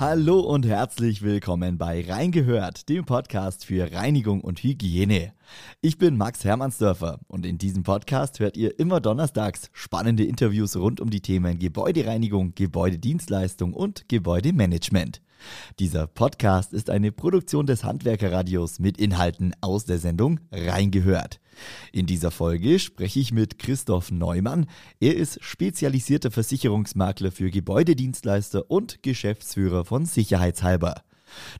Hallo und herzlich willkommen bei Reingehört, dem Podcast für Reinigung und Hygiene. Ich bin Max Hermannsdörfer und in diesem Podcast hört ihr immer donnerstags spannende Interviews rund um die Themen Gebäudereinigung, Gebäudedienstleistung und Gebäudemanagement. Dieser Podcast ist eine Produktion des Handwerkerradios mit Inhalten aus der Sendung Reingehört. In dieser Folge spreche ich mit Christoph Neumann. Er ist spezialisierter Versicherungsmakler für Gebäudedienstleister und Geschäftsführer von Sicherheitshalber.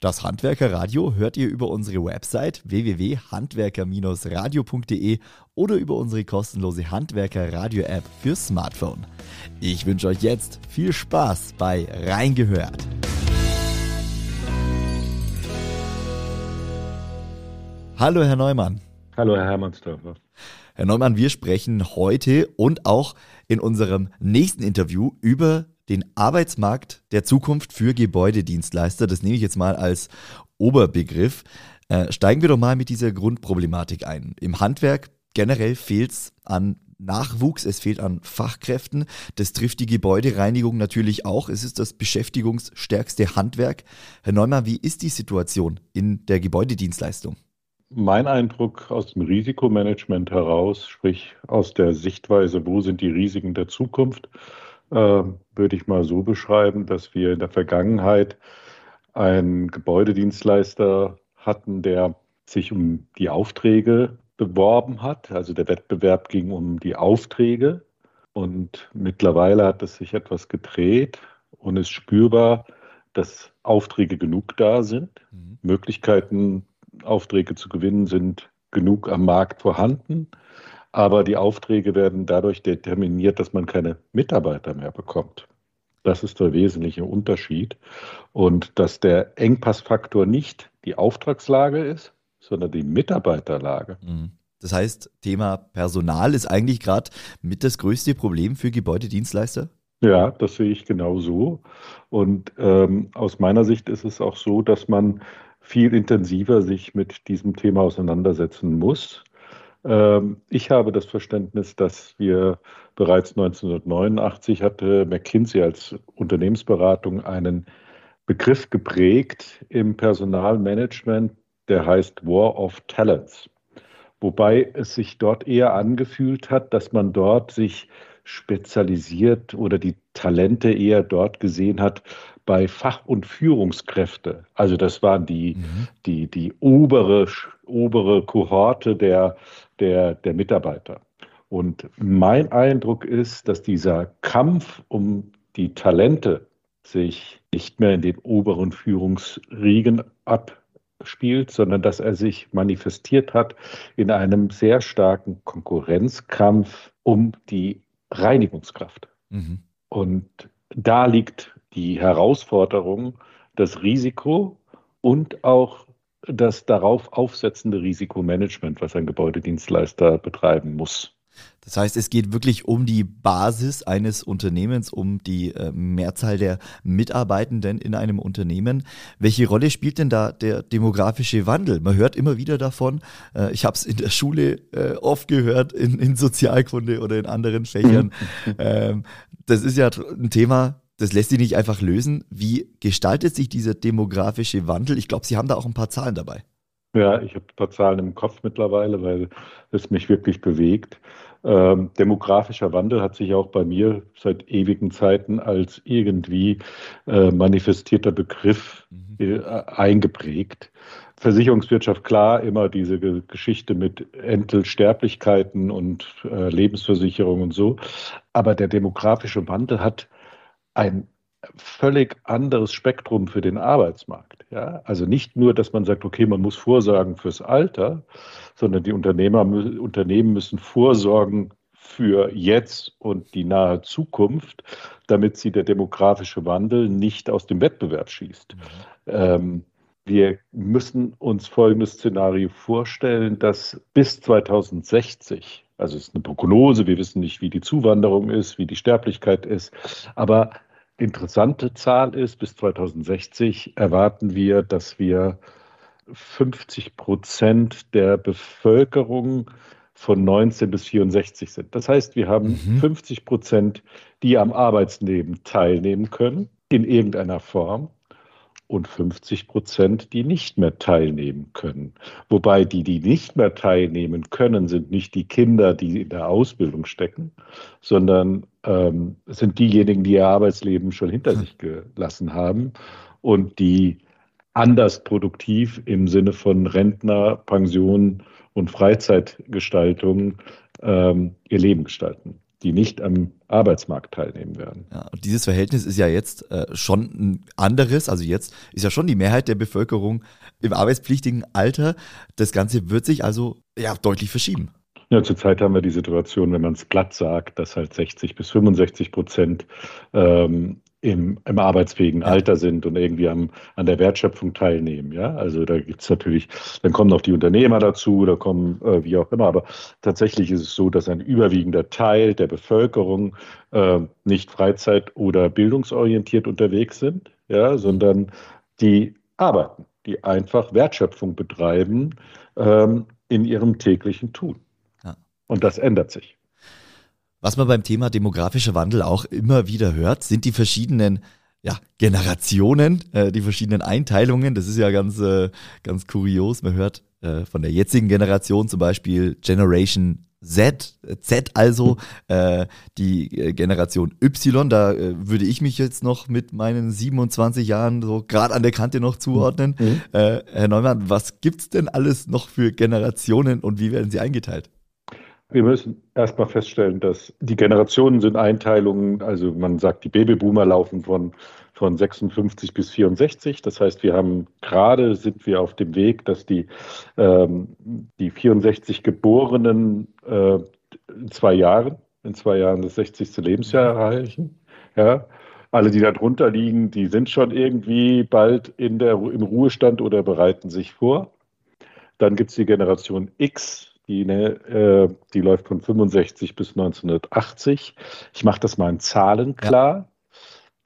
Das Handwerkerradio hört ihr über unsere Website www.handwerker-radio.de oder über unsere kostenlose Handwerker-Radio-App für Smartphone. Ich wünsche euch jetzt viel Spaß bei Reingehört. Hallo, Herr Neumann. Hallo, Herr Hermannsdörfer. Herr Neumann, wir sprechen heute und auch in unserem nächsten Interview über den Arbeitsmarkt der Zukunft für Gebäudedienstleister. Das nehme ich jetzt mal als Oberbegriff. Äh, steigen wir doch mal mit dieser Grundproblematik ein. Im Handwerk generell fehlt es an Nachwuchs, es fehlt an Fachkräften. Das trifft die Gebäudereinigung natürlich auch. Es ist das beschäftigungsstärkste Handwerk. Herr Neumann, wie ist die Situation in der Gebäudedienstleistung? Mein Eindruck aus dem Risikomanagement heraus, sprich aus der Sichtweise, wo sind die Risiken der Zukunft, äh, würde ich mal so beschreiben, dass wir in der Vergangenheit einen Gebäudedienstleister hatten, der sich um die Aufträge beworben hat. Also der Wettbewerb ging um die Aufträge und mittlerweile hat es sich etwas gedreht und ist spürbar, dass Aufträge genug da sind, mhm. Möglichkeiten Aufträge zu gewinnen, sind genug am Markt vorhanden. Aber die Aufträge werden dadurch determiniert, dass man keine Mitarbeiter mehr bekommt. Das ist der wesentliche Unterschied. Und dass der Engpassfaktor nicht die Auftragslage ist, sondern die Mitarbeiterlage. Mhm. Das heißt, Thema Personal ist eigentlich gerade mit das größte Problem für Gebäudedienstleister? Ja, das sehe ich genau so. Und ähm, aus meiner Sicht ist es auch so, dass man viel intensiver sich mit diesem Thema auseinandersetzen muss. Ähm, ich habe das Verständnis, dass wir bereits 1989 hatte McKinsey als Unternehmensberatung einen Begriff geprägt im Personalmanagement, der heißt War of Talents. Wobei es sich dort eher angefühlt hat, dass man dort sich spezialisiert oder die Talente eher dort gesehen hat, bei Fach- und Führungskräfte. Also das waren die, mhm. die, die obere, obere Kohorte der, der, der Mitarbeiter. Und mein Eindruck ist, dass dieser Kampf um die Talente sich nicht mehr in den oberen Führungsriegen abspielt, sondern dass er sich manifestiert hat in einem sehr starken Konkurrenzkampf um die Reinigungskraft. Mhm. Und da liegt die Herausforderung, das Risiko und auch das darauf aufsetzende Risikomanagement, was ein Gebäudedienstleister betreiben muss. Das heißt, es geht wirklich um die Basis eines Unternehmens, um die äh, Mehrzahl der Mitarbeitenden in einem Unternehmen. Welche Rolle spielt denn da der demografische Wandel? Man hört immer wieder davon. Äh, ich habe es in der Schule äh, oft gehört, in, in, Sozialkunde oder in anderen Fächern. ähm, das ist ja ein Thema, das lässt sich nicht einfach lösen. Wie gestaltet sich dieser demografische Wandel? Ich glaube, Sie haben da auch ein paar Zahlen dabei. Ja, ich habe ein paar Zahlen im Kopf mittlerweile, weil es mich wirklich bewegt. Ähm, demografischer Wandel hat sich auch bei mir seit ewigen Zeiten als irgendwie äh, manifestierter Begriff mhm. äh, eingeprägt. Versicherungswirtschaft, klar, immer diese Ge Geschichte mit Entelsterblichkeiten und äh, Lebensversicherung und so. Aber der demografische Wandel hat ein völlig anderes Spektrum für den Arbeitsmarkt. Ja? Also nicht nur, dass man sagt, okay, man muss vorsorgen fürs Alter, sondern die Unternehmer, Unternehmen müssen vorsorgen für jetzt und die nahe Zukunft, damit sie der demografische Wandel nicht aus dem Wettbewerb schießt. Mhm. Ähm, wir müssen uns folgendes Szenario vorstellen, dass bis 2060, also es ist eine Prognose, wir wissen nicht, wie die Zuwanderung ist, wie die Sterblichkeit ist, aber interessante Zahl ist, bis 2060 erwarten wir, dass wir 50 Prozent der Bevölkerung von 19 bis 64 sind. Das heißt, wir haben mhm. 50 Prozent, die am Arbeitsleben teilnehmen können, in irgendeiner Form. Und 50 Prozent, die nicht mehr teilnehmen können. Wobei die, die nicht mehr teilnehmen können, sind nicht die Kinder, die in der Ausbildung stecken, sondern ähm, sind diejenigen, die ihr Arbeitsleben schon hinter hm. sich gelassen haben und die anders produktiv im Sinne von Rentner, Pension und Freizeitgestaltung ähm, ihr Leben gestalten die nicht am Arbeitsmarkt teilnehmen werden. Ja, und dieses Verhältnis ist ja jetzt äh, schon ein anderes. Also jetzt ist ja schon die Mehrheit der Bevölkerung im arbeitspflichtigen Alter. Das Ganze wird sich also ja deutlich verschieben. Ja, zurzeit haben wir die Situation, wenn man es glatt sagt, dass halt 60 bis 65 Prozent ähm, im, im arbeitsfähigen Alter sind und irgendwie am, an der Wertschöpfung teilnehmen. Ja, also da gibt es natürlich, dann kommen noch die Unternehmer dazu, da kommen äh, wie auch immer, aber tatsächlich ist es so, dass ein überwiegender Teil der Bevölkerung äh, nicht freizeit- oder bildungsorientiert unterwegs sind, ja, sondern die arbeiten, die einfach Wertschöpfung betreiben ähm, in ihrem täglichen Tun. Ja. Und das ändert sich. Was man beim Thema demografischer Wandel auch immer wieder hört, sind die verschiedenen ja, Generationen, äh, die verschiedenen Einteilungen. Das ist ja ganz, äh, ganz kurios. Man hört äh, von der jetzigen Generation zum Beispiel Generation Z, Z also, äh, die äh, Generation Y, da äh, würde ich mich jetzt noch mit meinen 27 Jahren so gerade an der Kante noch zuordnen. Mhm. Äh, Herr Neumann, was gibt's denn alles noch für Generationen und wie werden sie eingeteilt? Wir müssen erstmal feststellen, dass die Generationen sind Einteilungen, also man sagt, die Babyboomer laufen von, von 56 bis 64. Das heißt, wir haben gerade sind wir auf dem Weg, dass die, ähm, die 64 Geborenen äh, in zwei Jahren, in zwei Jahren das 60. Lebensjahr erreichen. Ja. Alle, die da drunter liegen, die sind schon irgendwie bald in der, im Ruhestand oder bereiten sich vor. Dann gibt es die Generation X, die, ne, äh, die läuft von 65 bis 1980. Ich mache das mal in Zahlen klar. Ja.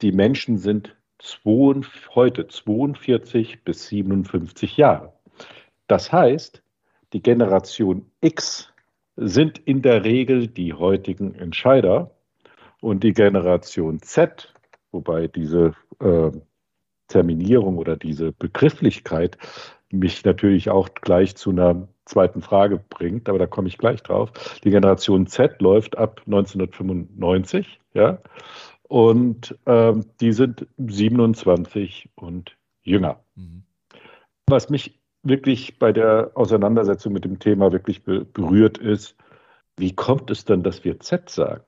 Die Menschen sind zwei, heute 42 bis 57 Jahre. Das heißt, die Generation X sind in der Regel die heutigen Entscheider und die Generation Z, wobei diese äh, Terminierung oder diese Begrifflichkeit mich natürlich auch gleich zu einer zweiten Frage bringt, aber da komme ich gleich drauf. Die Generation Z läuft ab 1995, ja, und ähm, die sind 27 und jünger. Mhm. Was mich wirklich bei der Auseinandersetzung mit dem Thema wirklich berührt ist, wie kommt es denn, dass wir Z sagen?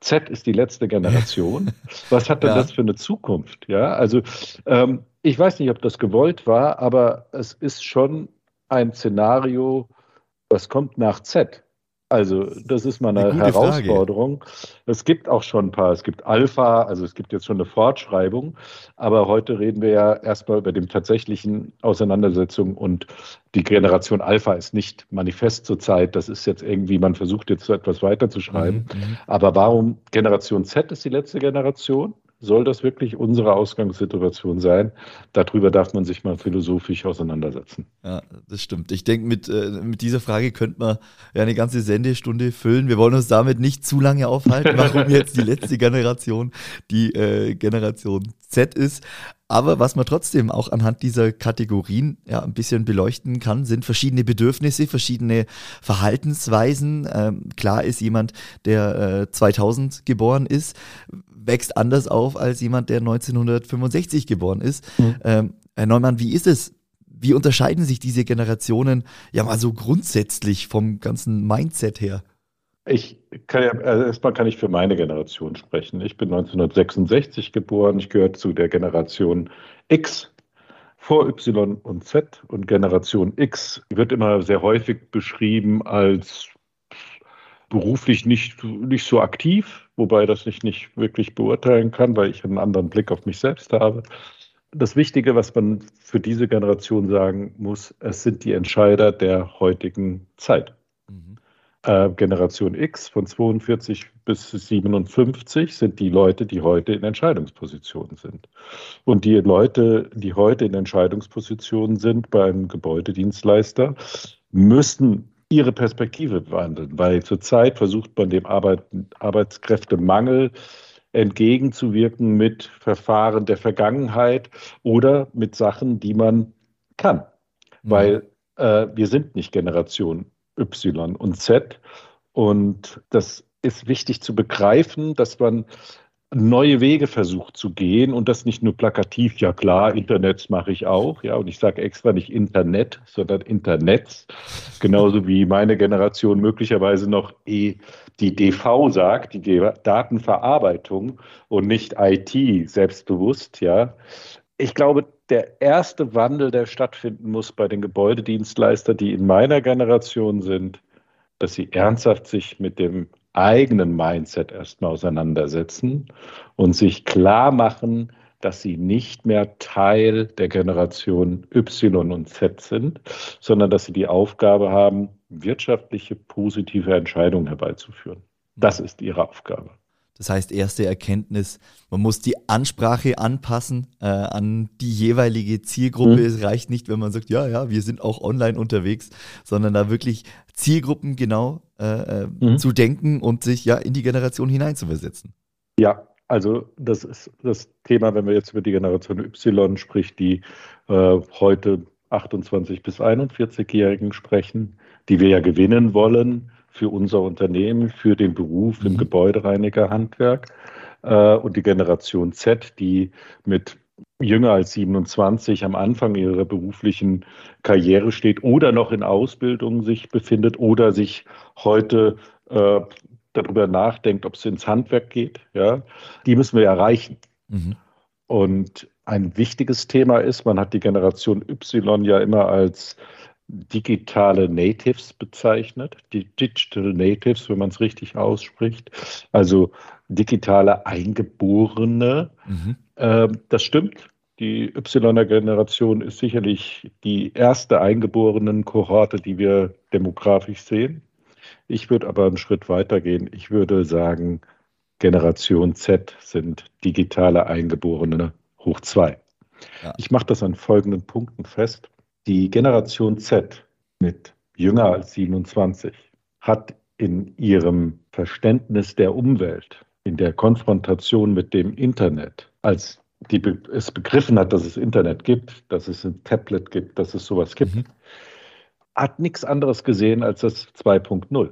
Z ist die letzte Generation. Was hat denn ja. das für eine Zukunft? Ja, also ähm, ich weiß nicht, ob das gewollt war, aber es ist schon ein Szenario, was kommt nach Z. Also das ist mal eine, eine Herausforderung. Frage. Es gibt auch schon ein paar, es gibt Alpha, also es gibt jetzt schon eine Fortschreibung, aber heute reden wir ja erstmal über die tatsächlichen Auseinandersetzungen und die Generation Alpha ist nicht manifest zurzeit. Das ist jetzt irgendwie, man versucht jetzt so etwas weiterzuschreiben. Mhm, mhm. aber warum Generation Z ist die letzte Generation? Soll das wirklich unsere Ausgangssituation sein? Darüber darf man sich mal philosophisch auseinandersetzen. Ja, das stimmt. Ich denke, mit, äh, mit dieser Frage könnte man ja eine ganze Sendestunde füllen. Wir wollen uns damit nicht zu lange aufhalten, warum jetzt die letzte Generation die äh, Generation Z ist. Aber was man trotzdem auch anhand dieser Kategorien ja ein bisschen beleuchten kann, sind verschiedene Bedürfnisse, verschiedene Verhaltensweisen. Ähm, klar ist jemand, der äh, 2000 geboren ist, wächst anders auf als jemand, der 1965 geboren ist. Mhm. Ähm, Herr Neumann, wie ist es? Wie unterscheiden sich diese Generationen ja mal so grundsätzlich vom ganzen Mindset her? Ich kann ja, also erstmal kann ich für meine Generation sprechen. Ich bin 1966 geboren. Ich gehöre zu der Generation X vor Y und Z. Und Generation X wird immer sehr häufig beschrieben als beruflich nicht, nicht so aktiv, wobei das ich nicht wirklich beurteilen kann, weil ich einen anderen Blick auf mich selbst habe. Das Wichtige, was man für diese Generation sagen muss, es sind die Entscheider der heutigen Zeit. Mhm. Äh, Generation X von 42 bis 57 sind die Leute, die heute in Entscheidungspositionen sind. Und die Leute, die heute in Entscheidungspositionen sind beim Gebäudedienstleister, müssen ihre Perspektive wandeln, weil zurzeit versucht man dem Arbeit, Arbeitskräftemangel entgegenzuwirken mit Verfahren der Vergangenheit oder mit Sachen, die man kann. Mhm. Weil äh, wir sind nicht Generation Y und Z. Und das ist wichtig zu begreifen, dass man neue Wege versucht zu gehen und das nicht nur plakativ, ja klar, Internets mache ich auch, ja, und ich sage extra nicht Internet, sondern Internets, genauso wie meine Generation möglicherweise noch eh die DV sagt, die Datenverarbeitung und nicht IT selbstbewusst, ja. Ich glaube, der erste Wandel, der stattfinden muss bei den Gebäudedienstleistern, die in meiner Generation sind, dass sie ernsthaft sich mit dem eigenen Mindset erstmal auseinandersetzen und sich klar machen, dass sie nicht mehr Teil der Generation Y und Z sind, sondern dass sie die Aufgabe haben, wirtschaftliche positive Entscheidungen herbeizuführen. Das ist ihre Aufgabe. Das heißt, erste Erkenntnis, man muss die Ansprache anpassen äh, an die jeweilige Zielgruppe. Mhm. Es reicht nicht, wenn man sagt, ja, ja, wir sind auch online unterwegs, sondern da wirklich Zielgruppen genau äh, äh, mhm. zu denken und sich ja in die Generation hineinzuversetzen. Ja, also das ist das Thema, wenn wir jetzt über die Generation Y sprich, die äh, heute 28 bis 41-Jährigen sprechen, die wir ja gewinnen wollen für unser Unternehmen, für den Beruf mhm. im Gebäudereinigerhandwerk äh, und die Generation Z, die mit jünger als 27 am Anfang ihrer beruflichen Karriere steht oder noch in Ausbildung sich befindet oder sich heute äh, darüber nachdenkt, ob es ins Handwerk geht, ja, die müssen wir erreichen. Mhm. Und ein wichtiges Thema ist, man hat die Generation Y ja immer als digitale Natives bezeichnet, die Digital Natives, wenn man es richtig ausspricht, also digitale Eingeborene. Mhm. Äh, das stimmt. Die Y-Generation ist sicherlich die erste eingeborenen Kohorte, die wir demografisch sehen. Ich würde aber einen Schritt weiter gehen. Ich würde sagen, Generation Z sind digitale Eingeborene hoch zwei. Ja. Ich mache das an folgenden Punkten fest. Die Generation Z mit jünger als 27 hat in ihrem Verständnis der Umwelt, in der Konfrontation mit dem Internet, als die es begriffen hat, dass es Internet gibt, dass es ein Tablet gibt, dass es sowas gibt, mhm. hat nichts anderes gesehen als das 2.0.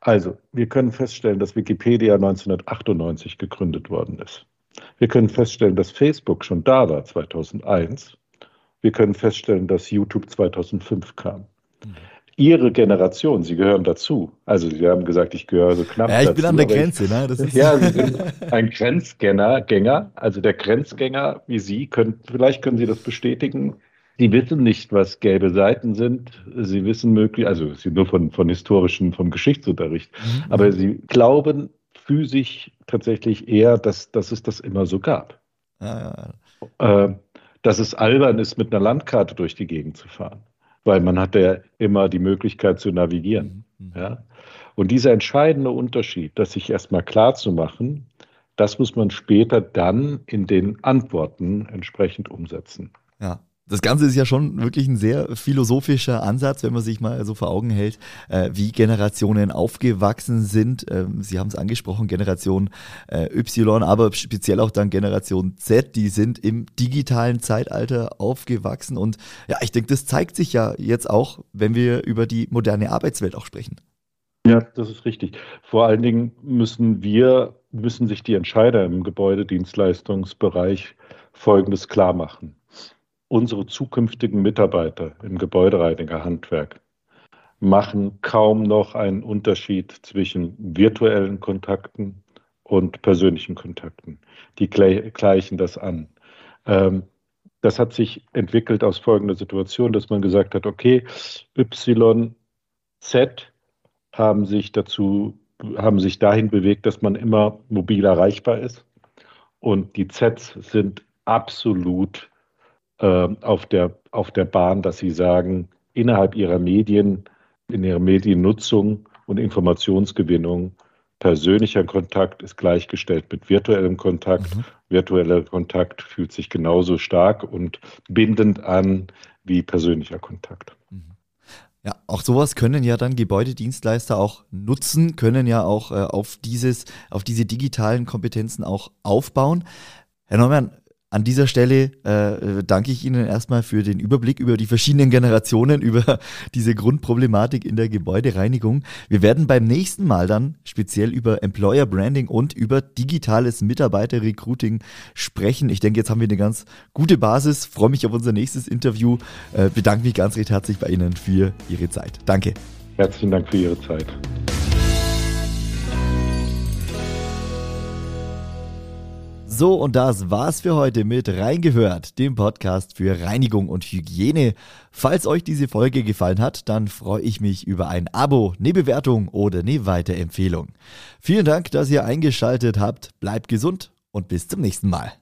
Also, wir können feststellen, dass Wikipedia 1998 gegründet worden ist. Wir können feststellen, dass Facebook schon da war 2001 wir können feststellen, dass YouTube 2005 kam. Mhm. Ihre Generation, Sie gehören dazu. Also Sie haben gesagt, ich gehöre so knapp. Ja, ich dazu, bin an der Grenze. Ne? Das ist ja, Sie sind ein Grenzgänger, Gänger, also der Grenzgänger wie Sie. Können, vielleicht können Sie das bestätigen. Sie wissen nicht, was gelbe Seiten sind. Sie wissen möglich, also Sie nur von, von historischen, vom Geschichtsunterricht. Mhm. Aber Sie glauben physisch tatsächlich eher, dass, dass es das immer so gab. Ja, ja. Äh, dass es albern ist, mit einer Landkarte durch die Gegend zu fahren, weil man hat ja immer die Möglichkeit zu navigieren. Mhm. mhm. Ja? Und dieser entscheidende Unterschied, das sich erstmal klar zu machen, das muss man später dann in den Antworten entsprechend umsetzen. Ja. Das Ganze ist ja schon wirklich ein sehr philosophischer Ansatz, wenn man sich mal so vor Augen hält, äh, wie Generationen aufgewachsen sind. Ähm, Sie haben es angesprochen, Generation äh, Y, aber speziell auch dann Generation Z, die sind im digitalen Zeitalter aufgewachsen. Und ja, ich denke, das zeigt sich ja jetzt auch, wenn wir über die moderne Arbeitswelt auch sprechen. Ja, das ist richtig. Vor allen Dingen müssen wir, müssen sich die Entscheider im Gebäudedienstleistungsbereich Folgendes klar machen unsere zukünftigen Mitarbeiter im Gebäudereinigerhandwerk machen kaum noch einen Unterschied zwischen virtuellen Kontakten und persönlichen Kontakten. Die gleichen das an. Ähm, das hat sich entwickelt aus folgender Situation, dass man gesagt hat, okay, Y, Z haben sich dazu, haben sich dahin bewegt, dass man immer mobil erreichbar ist. Und die Zs sind absolut auf, der, auf der Bahn, dass sie sagen, innerhalb ihrer Medien, in ihrer Mediennutzung und Informationsgewinnung, persönlicher Kontakt ist gleichgestellt mit virtuellem Kontakt. Mhm. Virtueller Kontakt fühlt sich genauso stark und bindend an wie persönlicher Kontakt. Mhm. Ja, auch sowas können ja dann Gebäudedienstleister auch nutzen, können ja auch äh, auf dieses, auf diese digitalen Kompetenzen auch aufbauen. Herr Neumann, an dieser Stelle äh, danke ich Ihnen erstmal für den Überblick über die verschiedenen Generationen, über diese Grundproblematik in der Gebäudereinigung. Wir werden beim nächsten Mal dann speziell über Employer Branding und über digitales Mitarbeiterrecruiting sprechen. Ich denke, jetzt haben wir eine ganz gute Basis. Freue mich auf unser nächstes Interview. Äh, bedanke mich ganz recht herzlich bei Ihnen für Ihre Zeit. Danke. Herzlichen Dank für Ihre Zeit. So, und das war's für heute mit Reingehört, dem Podcast für Reinigung und Hygiene. Falls euch diese Folge gefallen hat, dann freue ich mich über ein Abo, eine Bewertung oder eine Weiterempfehlung. Vielen Dank, dass ihr eingeschaltet habt. Bleibt gesund und bis zum nächsten Mal.